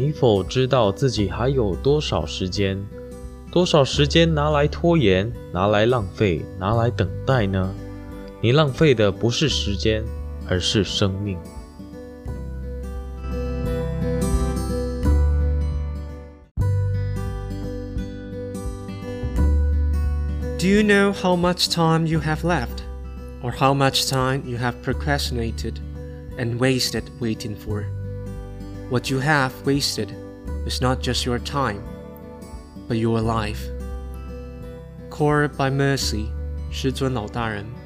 你否知道自己还有多少时间？多少时间拿来拖延，拿来浪费，拿来等待呢？你浪费的不是时间，而是生命。Do you know how much time you have left, or how much time you have procrastinated and wasted waiting for? What you have wasted is not just your time, but your life. Core by Mercy, 师尊老大人。